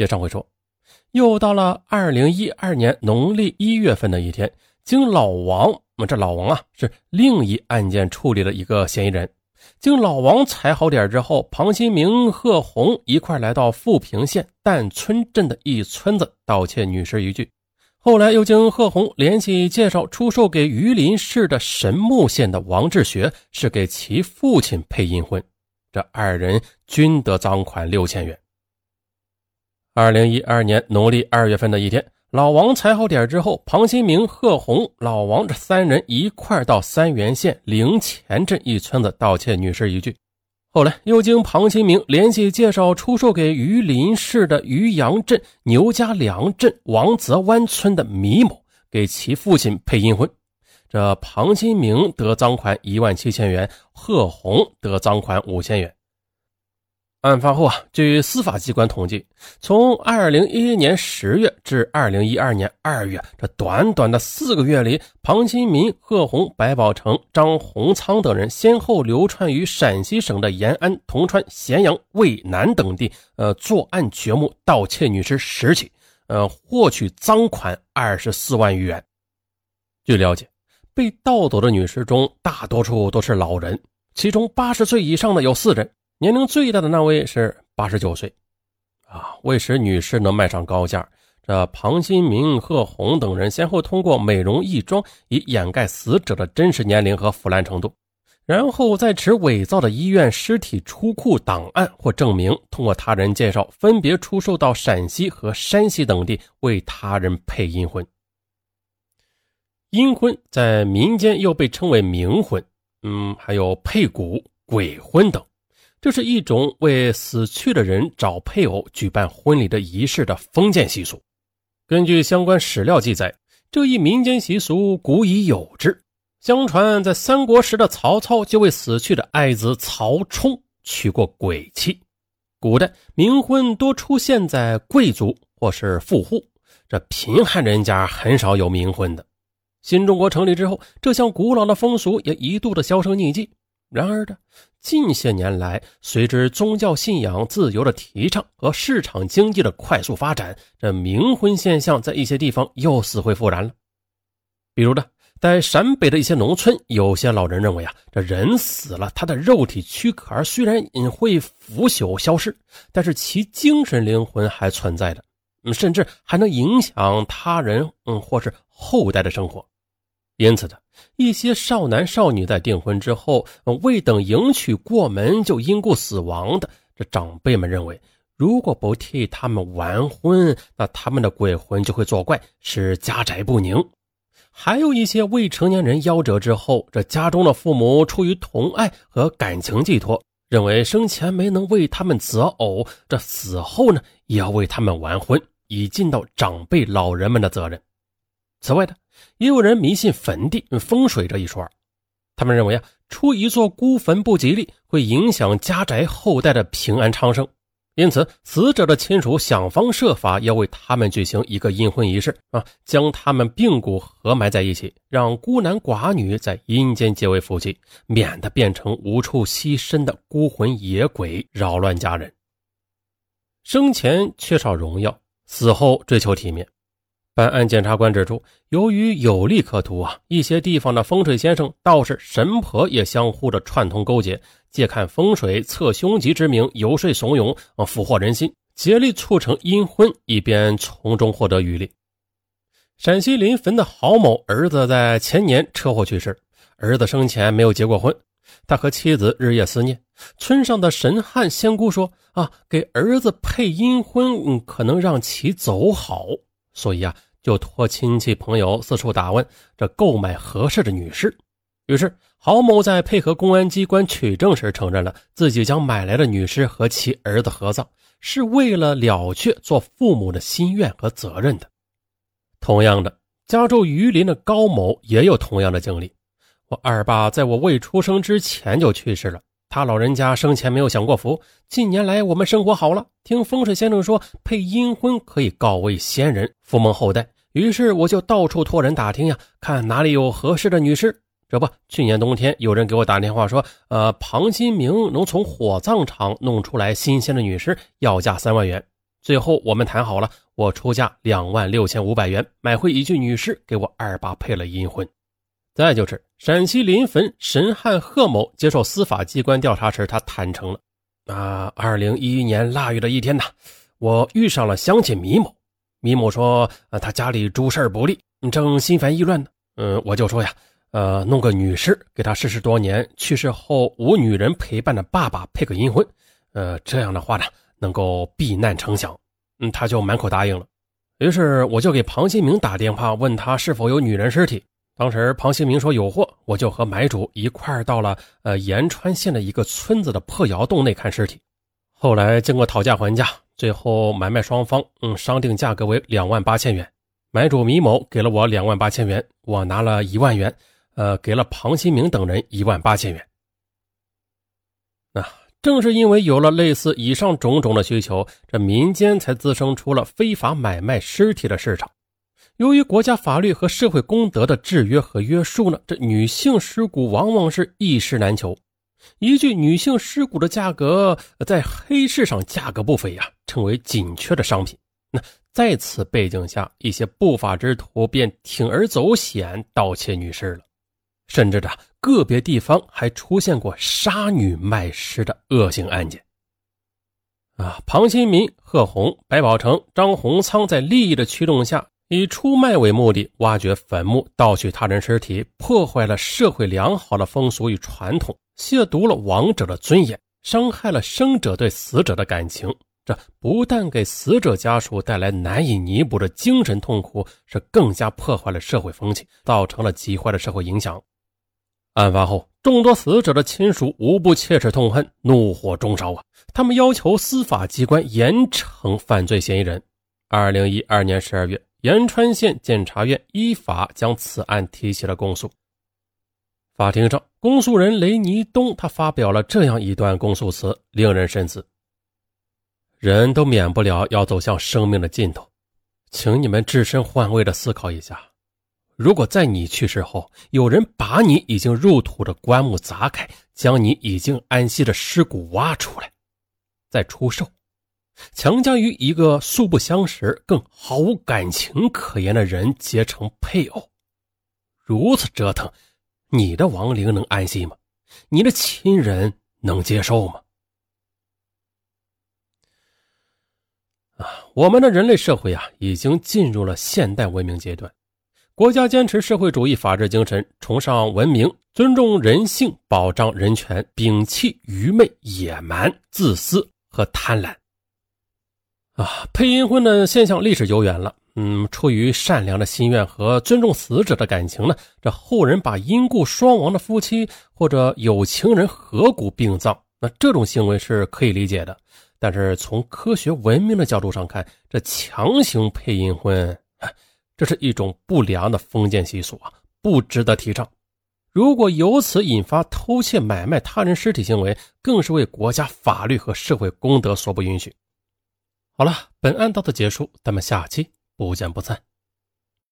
接上回说，又到了二零一二年农历一月份的一天，经老王，我们这老王啊是另一案件处理的一个嫌疑人。经老王踩好点之后，庞新明、贺红一块来到富平县淡村镇的一村子盗窃女尸一具。后来又经贺红联系介绍，出售给榆林市的神木县的王志学，是给其父亲配阴婚。这二人均得赃款六千元。二零一二年农历二月份的一天，老王踩好点之后，庞新明、贺红、老王这三人一块到三原县灵前镇一村子盗窃女尸一具。后来又经庞新明联系介绍，出售给榆林市的榆阳镇牛家梁镇王泽湾村的米某，给其父亲配阴婚。这庞新明得赃款一万七千元，贺红得赃款五千元。案发后啊，据司法机关统计，从二零一一年十月至二零一二年二月，这短短的四个月里，庞新民、贺红、白宝成、张洪仓等人先后流窜于陕西省的延安、铜川、咸阳、渭南等地，呃，作案掘墓、盗窃女尸十起，呃，获取赃款二十四万余元。据了解，被盗走的女尸中，大多数都是老人，其中八十岁以上的有四人。年龄最大的那位是八十九岁，啊，为使女士能卖上高价，这庞新明、贺红等人先后通过美容易装，以掩盖死者的真实年龄和腐烂程度，然后再持伪造的医院尸体出库档案或证明，通过他人介绍，分别出售到陕西和山西等地，为他人配阴婚。阴婚在民间又被称为冥婚，嗯，还有配骨、鬼婚等。这是一种为死去的人找配偶、举办婚礼的仪式的封建习俗。根据相关史料记载，这一民间习俗古已有之。相传，在三国时的曹操就为死去的爱子曹冲娶过鬼妻。古代冥婚多出现在贵族或是富户，这贫寒人家很少有冥婚的。新中国成立之后，这项古老的风俗也一度的销声匿迹。然而呢，近些年来，随着宗教信仰自由的提倡和市场经济的快速发展，这冥婚现象在一些地方又死灰复燃了。比如呢，在陕北的一些农村，有些老人认为啊，这人死了，他的肉体躯壳虽然会腐朽消失，但是其精神灵魂还存在的，甚至还能影响他人，嗯，或是后代的生活。因此的一些少男少女在订婚之后，未等迎娶过门就因故死亡的，这长辈们认为，如果不替他们完婚，那他们的鬼魂就会作怪，使家宅不宁。还有一些未成年人夭折之后，这家中的父母出于同爱和感情寄托，认为生前没能为他们择偶，这死后呢，也要为他们完婚，以尽到长辈老人们的责任。此外的。也有人迷信坟地风水这一说，他们认为啊，出一座孤坟不吉利，会影响家宅后代的平安昌盛，因此死者的亲属想方设法要为他们举行一个阴婚仪式啊，将他们并骨合埋在一起，让孤男寡女在阴间结为夫妻，免得变成无处栖身的孤魂野鬼，扰乱家人。生前缺少荣耀，死后追求体面。办案检察官指出，由于有利可图啊，一些地方的风水先生、道士、神婆也相互的串通勾结，借看风水、测凶吉之名游说怂恿，啊，俘获人心，竭力促成阴婚，以便从中获得余利。陕西临汾的郝某儿子在前年车祸去世，儿子生前没有结过婚，他和妻子日夜思念。村上的神汉仙姑说：“啊，给儿子配阴婚，可能让其走好，所以啊。”就托亲戚朋友四处打问，这购买合适的女士。于是郝某在配合公安机关取证时，承认了自己将买来的女尸和其儿子合葬，是为了了却做父母的心愿和责任的。同样的，家住榆林的高某也有同样的经历。我二爸在我未出生之前就去世了。他老人家生前没有享过福，近年来我们生活好了，听风水先生说配阴婚可以告慰先人，福蒙后代，于是我就到处托人打听呀，看哪里有合适的女士。这不，去年冬天有人给我打电话说，呃，庞新明能从火葬场弄出来新鲜的女尸，要价三万元。最后我们谈好了，我出价两万六千五百元买回一具女尸，给我二爸配了阴婚。再就是陕西临汾神汉贺某接受司法机关调查时，他坦诚了：啊，二零一一年腊月的一天呐，我遇上了乡亲米某。米某说，啊，他家里诸事不利，正心烦意乱呢。嗯，我就说呀，呃，弄个女尸给他逝世多年、去世后无女人陪伴的爸爸配个阴婚，呃，这样的话呢。能够避难成祥，嗯，他就满口答应了。于是我就给庞新明打电话，问他是否有女人尸体。当时庞新明说有货，我就和买主一块儿到了呃延川县的一个村子的破窑洞内看尸体。后来经过讨价还价，最后买卖双方嗯商定价格为两万八千元。买主米某给了我两万八千元，我拿了一万元，呃，给了庞新明等人一万八千元。那。正是因为有了类似以上种种的需求，这民间才滋生出了非法买卖尸体的市场。由于国家法律和社会公德的制约和约束呢，这女性尸骨往往是一尸难求。一具女性尸骨的价格在黑市上价格不菲呀，成为紧缺的商品。那在此背景下，一些不法之徒便铤而走险盗窃女尸了。甚至的个别地方还出现过杀女卖尸的恶性案件。啊，庞新民、贺红、白宝成、张洪仓在利益的驱动下，以出卖为目的，挖掘坟墓，盗取他人尸体，破坏了社会良好的风俗与传统，亵渎了亡者的尊严，伤害了生者对死者的感情。这不但给死者家属带来难以弥补的精神痛苦，是更加破坏了社会风气，造成了极坏的社会影响。案发后，众多死者的亲属无不切齿痛恨，怒火中烧啊！他们要求司法机关严惩犯罪嫌疑人。二零一二年十二月，延川县检察院依法将此案提起了公诉。法庭上，公诉人雷尼东他发表了这样一段公诉词，令人深思：人都免不了要走向生命的尽头，请你们置身换位的思考一下。如果在你去世后，有人把你已经入土的棺木砸开，将你已经安息的尸骨挖出来，再出售，强加于一个素不相识、更毫无感情可言的人结成配偶，如此折腾，你的亡灵能安息吗？你的亲人能接受吗？啊，我们的人类社会啊，已经进入了现代文明阶段。国家坚持社会主义法治精神，崇尚文明，尊重人性，保障人权，摒弃愚昧、野蛮、自私和贪婪。啊，配阴婚的现象历史悠远了。嗯，出于善良的心愿和尊重死者的感情呢，这后人把因故双亡的夫妻或者有情人合骨并葬，那这种行为是可以理解的。但是从科学文明的角度上看，这强行配阴婚。这是一种不良的封建习俗啊，不值得提倡。如果由此引发偷窃、买卖他人尸体行为，更是为国家法律和社会公德所不允许。好了，本案到此结束，咱们下期不见不散。